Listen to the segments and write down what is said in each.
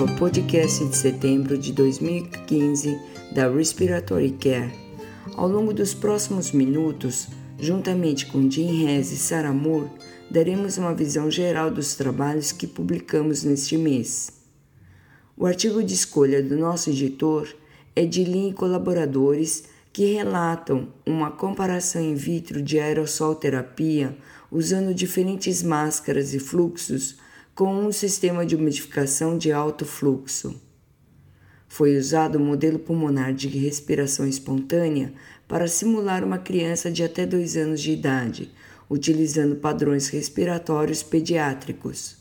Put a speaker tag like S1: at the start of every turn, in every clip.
S1: ao podcast de setembro de 2015 da Respiratory Care. Ao longo dos próximos minutos, juntamente com Jim Hess e Sarah Moore, daremos uma visão geral dos trabalhos que publicamos neste mês. O artigo de escolha do nosso editor é de Lin e colaboradores que relatam uma comparação in vitro de aerossol terapia usando diferentes máscaras e fluxos com um sistema de umidificação de alto fluxo. Foi usado o modelo pulmonar de respiração espontânea para simular uma criança de até dois anos de idade, utilizando padrões respiratórios pediátricos.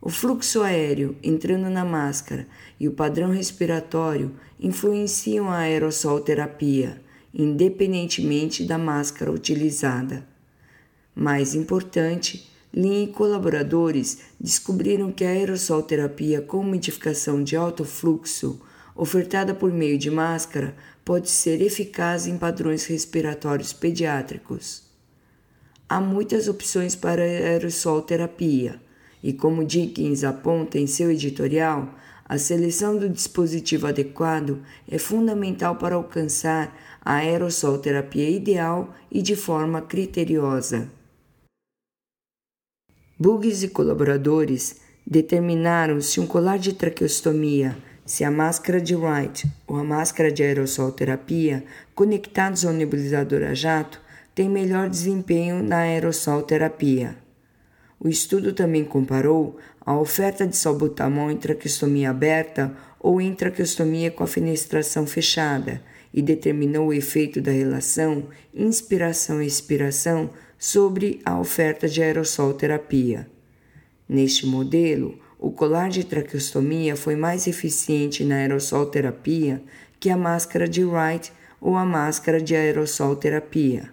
S1: O fluxo aéreo entrando na máscara e o padrão respiratório influenciam a aerossol terapia, independentemente da máscara utilizada. Mais importante, Lin e colaboradores descobriram que a aerossol terapia com umidificação de alto fluxo, ofertada por meio de máscara, pode ser eficaz em padrões respiratórios pediátricos. Há muitas opções para aerossol terapia e, como Dickens aponta em seu editorial, a seleção do dispositivo adequado é fundamental para alcançar a aerossol terapia ideal e de forma criteriosa. Bugs e colaboradores determinaram se um colar de traqueostomia, se a máscara de Wright ou a máscara de aerossol terapia conectados ao nebulizador a jato tem melhor desempenho na aerossol terapia. O estudo também comparou a oferta de salbutamol em traqueostomia aberta ou em traqueostomia com a fenestração fechada e determinou o efeito da relação inspiração-expiração sobre a oferta de aerossol terapia. Neste modelo, o colar de traqueostomia foi mais eficiente na aerossol terapia que a máscara de Wright ou a máscara de aerossol terapia.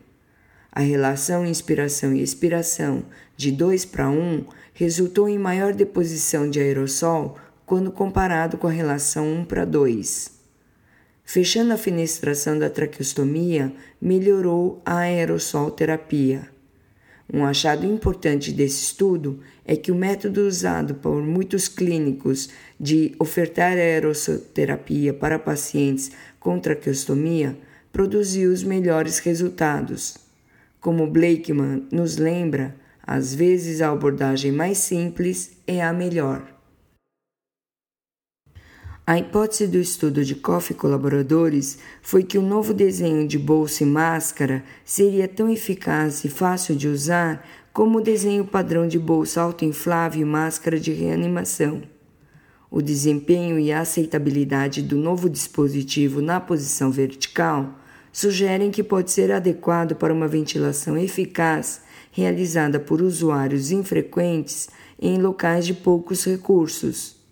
S1: A relação inspiração e expiração de 2 para 1 resultou em maior deposição de aerossol quando comparado com a relação 1 para 2. Fechando a fenestração da traqueostomia, melhorou a aerossol terapia. Um achado importante desse estudo é que o método usado por muitos clínicos de ofertar aerossoterapia para pacientes com traqueostomia produziu os melhores resultados. Como Blakeman nos lembra, às vezes a abordagem mais simples é a melhor. A hipótese do estudo de Koff e colaboradores foi que o novo desenho de bolsa e máscara seria tão eficaz e fácil de usar como o desenho padrão de bolsa autoinflável e máscara de reanimação. O desempenho e a aceitabilidade do novo dispositivo na posição vertical sugerem que pode ser adequado para uma ventilação eficaz realizada por usuários infrequentes em locais de poucos recursos.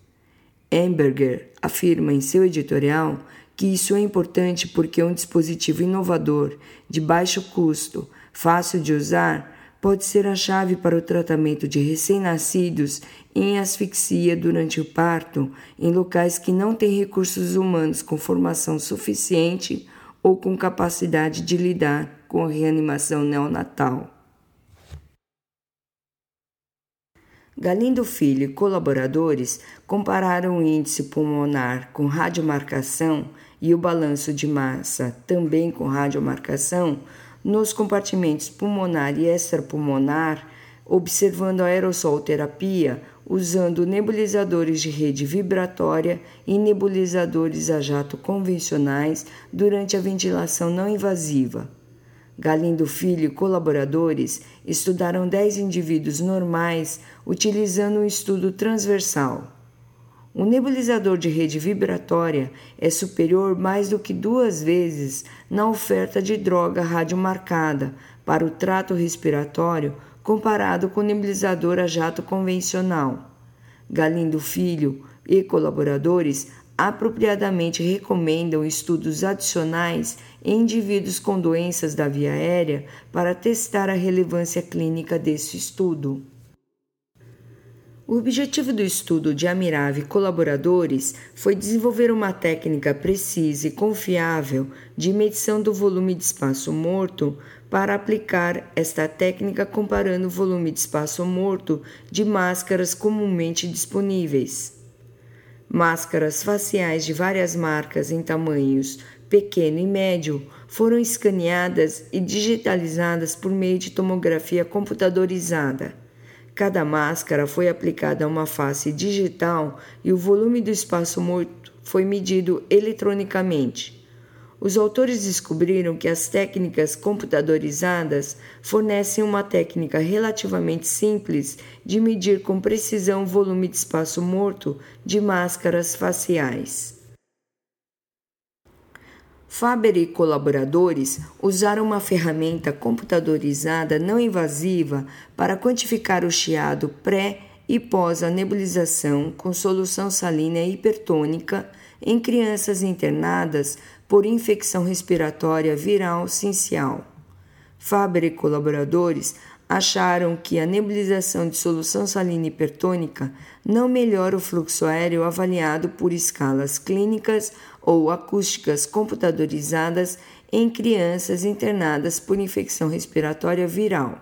S1: Emberger afirma em seu editorial que isso é importante porque um dispositivo inovador, de baixo custo, fácil de usar, pode ser a chave para o tratamento de recém-nascidos em asfixia durante o parto em locais que não têm recursos humanos com formação suficiente ou com capacidade de lidar com a reanimação neonatal. Galindo Filho e colaboradores compararam o índice pulmonar com radiomarcação e o balanço de massa também com radiomarcação nos compartimentos pulmonar e extrapulmonar, observando a aerossol terapia usando nebulizadores de rede vibratória e nebulizadores a jato convencionais durante a ventilação não invasiva. Galindo Filho e colaboradores estudaram 10 indivíduos normais utilizando um estudo transversal. O nebulizador de rede vibratória é superior mais do que duas vezes na oferta de droga radiomarcada para o trato respiratório comparado com o nebulizador a jato convencional. Galindo Filho e colaboradores apropriadamente recomendam estudos adicionais em indivíduos com doenças da via aérea para testar a relevância clínica desse estudo. O objetivo do estudo de Amirave e colaboradores foi desenvolver uma técnica precisa e confiável de medição do volume de espaço morto para aplicar esta técnica comparando o volume de espaço morto de máscaras comumente disponíveis. Máscaras faciais de várias marcas em tamanhos pequeno e médio foram escaneadas e digitalizadas por meio de tomografia computadorizada. Cada máscara foi aplicada a uma face digital e o volume do espaço morto foi medido eletronicamente. Os autores descobriram que as técnicas computadorizadas fornecem uma técnica relativamente simples de medir com precisão o volume de espaço morto de máscaras faciais. Faber e colaboradores usaram uma ferramenta computadorizada não invasiva para quantificar o chiado pré e pós a nebulização com solução salina hipertônica em crianças internadas por infecção respiratória viral sincial. Faber e colaboradores acharam que a nebulização de solução salina hipertônica não melhora o fluxo aéreo avaliado por escalas clínicas ou acústicas computadorizadas em crianças internadas por infecção respiratória viral.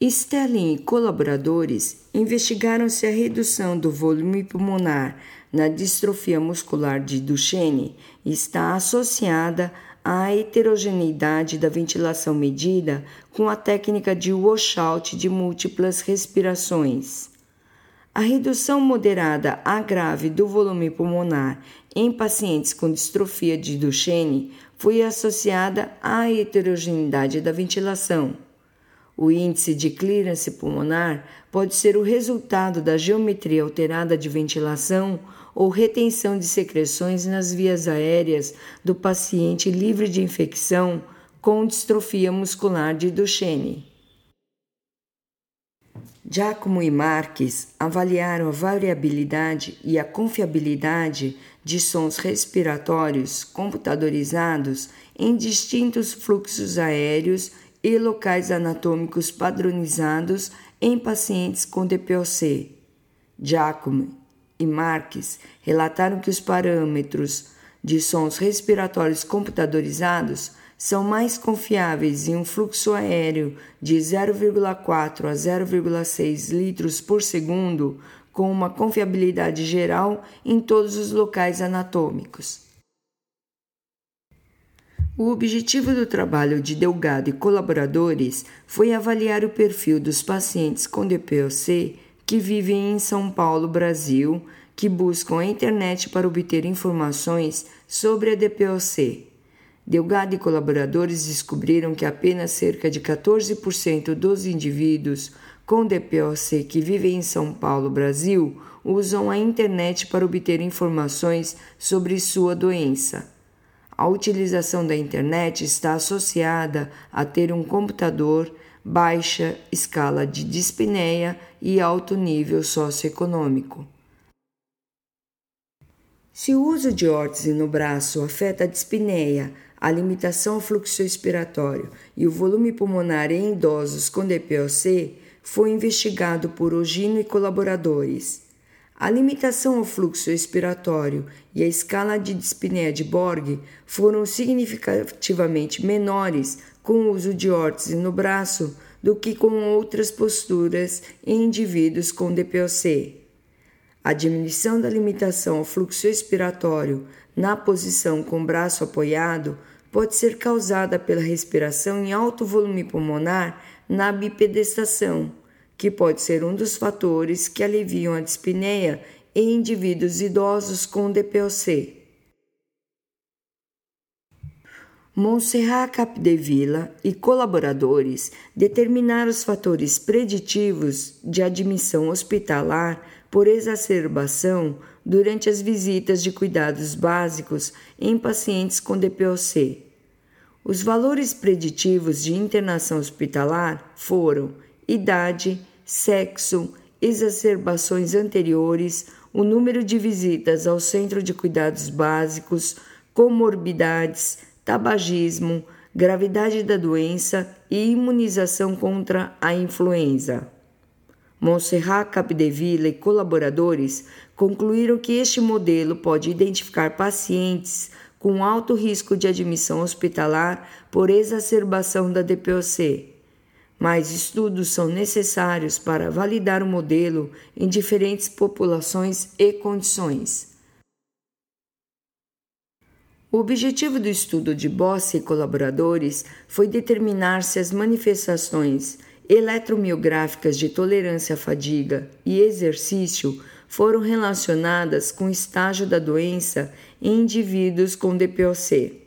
S1: Sterling e colaboradores investigaram se a redução do volume pulmonar na distrofia muscular de Duchenne está associada à heterogeneidade da ventilação medida com a técnica de washout de múltiplas respirações. A redução moderada a grave do volume pulmonar em pacientes com distrofia de Duchenne foi associada à heterogeneidade da ventilação. O índice de clearance pulmonar pode ser o resultado da geometria alterada de ventilação ou retenção de secreções nas vias aéreas do paciente livre de infecção com distrofia muscular de Duchenne. Giacomo e Marques avaliaram a variabilidade e a confiabilidade de sons respiratórios computadorizados em distintos fluxos aéreos e locais anatômicos padronizados em pacientes com DPOC. Giacomo e Marques relataram que os parâmetros de sons respiratórios computadorizados são mais confiáveis em um fluxo aéreo de 0,4 a 0,6 litros por segundo, com uma confiabilidade geral em todos os locais anatômicos. O objetivo do trabalho de Delgado e colaboradores foi avaliar o perfil dos pacientes com DPOC que vivem em São Paulo, Brasil, que buscam a internet para obter informações sobre a DPOC. Delgado e colaboradores descobriram que apenas cerca de 14% dos indivíduos com DPOC que vivem em São Paulo, Brasil, usam a internet para obter informações sobre sua doença. A utilização da internet está associada a ter um computador, baixa escala de dispneia e alto nível socioeconômico. Se o uso de órtese no braço afeta a dispneia, a limitação ao fluxo expiratório e o volume pulmonar em idosos com DPOC, foi investigado por Ogino e colaboradores. A limitação ao fluxo expiratório e a escala de dispneia de Borg foram significativamente menores com o uso de órtese no braço do que com outras posturas em indivíduos com DPOC. A diminuição da limitação ao fluxo expiratório na posição com o braço apoiado pode ser causada pela respiração em alto volume pulmonar na bipedestação que pode ser um dos fatores que aliviam a dispneia em indivíduos idosos com DPOC. Montserrat Capdevila e colaboradores determinaram os fatores preditivos de admissão hospitalar por exacerbação durante as visitas de cuidados básicos em pacientes com DPOC. Os valores preditivos de internação hospitalar foram idade, sexo, exacerbações anteriores, o número de visitas ao centro de cuidados básicos, comorbidades, tabagismo, gravidade da doença e imunização contra a influenza. Montserrat Capdevila e colaboradores concluíram que este modelo pode identificar pacientes com alto risco de admissão hospitalar por exacerbação da DPOC Mais estudos são necessários para validar o modelo em diferentes populações e condições. O objetivo do estudo de Bosse e colaboradores foi determinar se as manifestações eletromiográficas de tolerância à fadiga e exercício foram relacionadas com o estágio da doença em indivíduos com DPOC.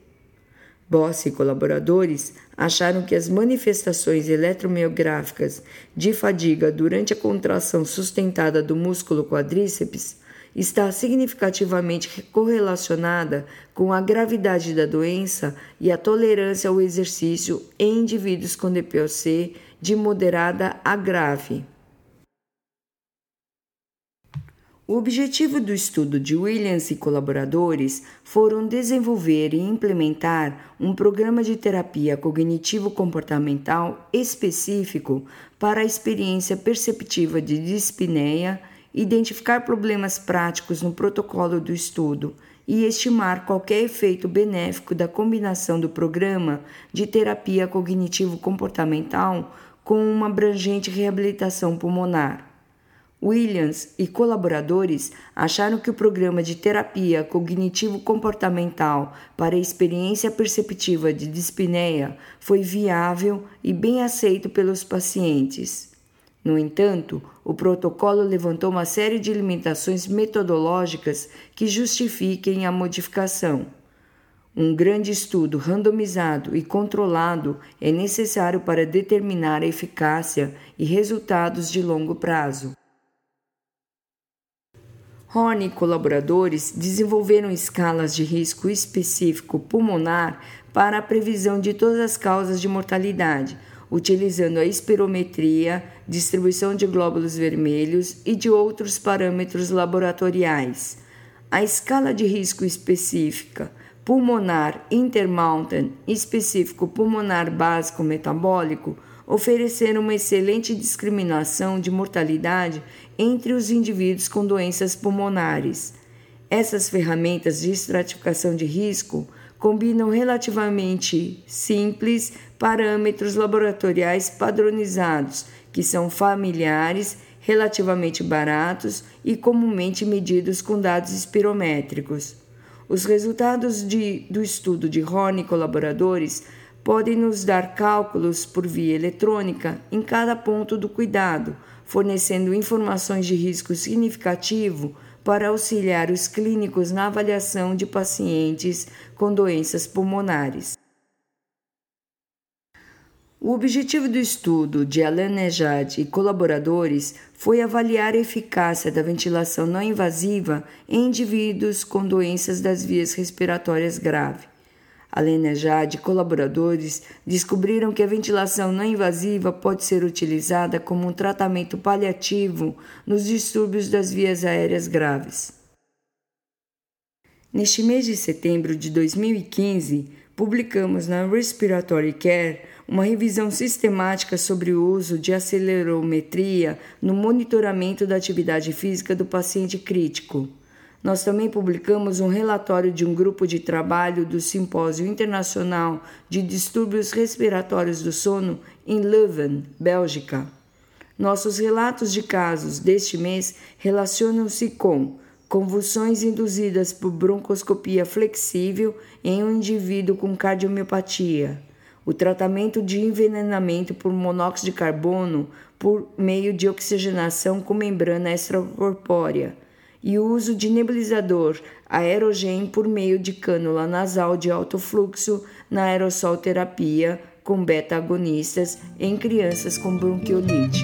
S1: Boss e colaboradores acharam que as manifestações eletromiográficas de fadiga durante a contração sustentada do músculo quadríceps está significativamente correlacionada com a gravidade da doença e a tolerância ao exercício em indivíduos com DPOC de moderada a grave. O objetivo do estudo de Williams e colaboradores foram desenvolver e implementar um programa de terapia cognitivo-comportamental específico para a experiência perceptiva de dispneia, identificar problemas práticos no protocolo do estudo e estimar qualquer efeito benéfico da combinação do programa de terapia cognitivo-comportamental com uma abrangente reabilitação pulmonar. Williams e colaboradores acharam que o programa de terapia cognitivo-comportamental para a experiência perceptiva de dispneia foi viável e bem aceito pelos pacientes. No entanto, o protocolo levantou uma série de limitações metodológicas que justifiquem a modificação. Um grande estudo randomizado e controlado é necessário para determinar a eficácia e resultados de longo prazo. Horn e colaboradores desenvolveram escalas de risco específico pulmonar para a previsão de todas as causas de mortalidade, utilizando a espirometria, distribuição de glóbulos vermelhos e de outros parâmetros laboratoriais. A escala de risco específica pulmonar Intermountain específico pulmonar básico metabólico ofereceram uma excelente discriminação de mortalidade entre os indivíduos com doenças pulmonares. Essas ferramentas de estratificação de risco combinam relativamente simples parâmetros laboratoriais padronizados, que são familiares, relativamente baratos e comumente medidos com dados espirométricos. Os resultados de, do estudo de Horn e colaboradores podem nos dar cálculos por via eletrônica em cada ponto do cuidado, fornecendo informações de risco significativo para auxiliar os clínicos na avaliação de pacientes com doenças pulmonares. O objetivo do estudo de Alain Nejad e colaboradores foi avaliar a eficácia da ventilação não invasiva em indivíduos com doenças das vias respiratórias graves. Alain Nejad e colaboradores descobriram que a ventilação não invasiva pode ser utilizada como um tratamento paliativo nos distúrbios das vias aéreas graves. Neste mês de setembro de 2015, publicamos na Respiratory Care uma revisão sistemática sobre o uso de acelerometria no monitoramento da atividade física do paciente crítico. Nós também publicamos um relatório de um grupo de trabalho do Simpósio Internacional de Distúrbios Respiratórios do Sono em Leuven, Bélgica. Nossos relatos de casos deste mês relacionam-se com convulsões induzidas por broncoscopia flexível em um indivíduo com cardiomiopatia o tratamento de envenenamento por monóxido de carbono por meio de oxigenação com membrana extracorpórea e o uso de nebulizador aerogen por meio de cânula nasal de alto fluxo na aerossol terapia com beta-agonistas em crianças com bronquiolite.